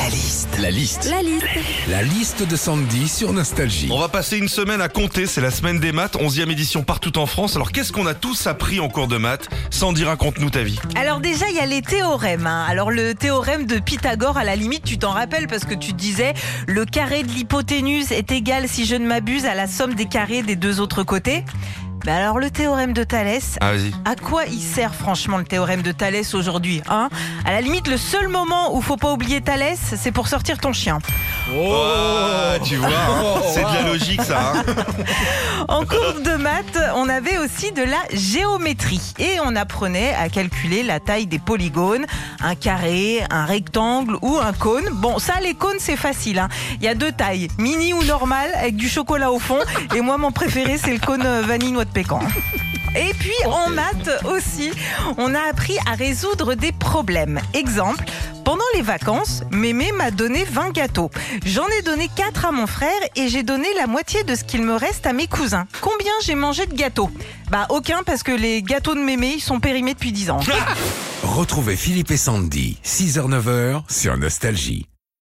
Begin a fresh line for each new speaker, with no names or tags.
La liste.
La liste.
La liste.
La liste de Sandy sur Nostalgie.
On va passer une semaine à compter, c'est la semaine des maths, 11e édition partout en France. Alors qu'est-ce qu'on a tous appris en cours de maths Sandy, raconte-nous ta vie.
Alors déjà, il y a les théorèmes. hein. Alors le théorème de Pythagore, à la limite, tu t'en rappelles parce que tu disais le carré de l'hypoténuse est égal, si je ne m'abuse, à la somme des carrés des deux autres côtés. Ben alors le théorème de Thalès,
Ah vas-y.
à quoi il sert franchement le théorème de Thalès aujourd'hui hein? À la limite, le seul moment où faut pas oublier Thalès, c'est pour sortir ton chien.
Oh, tu vois, hein, c'est de la logique ça. hein.
En cours de maths, on avait aussi de la géométrie et on apprenait à calculer la taille des polygones, un carré, un rectangle ou un cône. Bon, ça, les cônes, c'est facile. hein. Il y a deux tailles, mini ou normal, avec du chocolat au fond. Et moi, mon préféré, c'est le cône euh, vanille noix de pécan. Et puis en maths aussi, on a appris à résoudre des problèmes. Exemple, pendant les vacances, Mémé m'a donné 20 gâteaux. J'en ai donné 4 à mon frère et j'ai donné la moitié de ce qu'il me reste à mes cousins. Combien j'ai mangé de gâteaux? Bah aucun parce que les gâteaux de Mémé, ils sont périmés depuis 10 ans.
Retrouvez Philippe et Sandy, 6h-9h sur Nostalgie.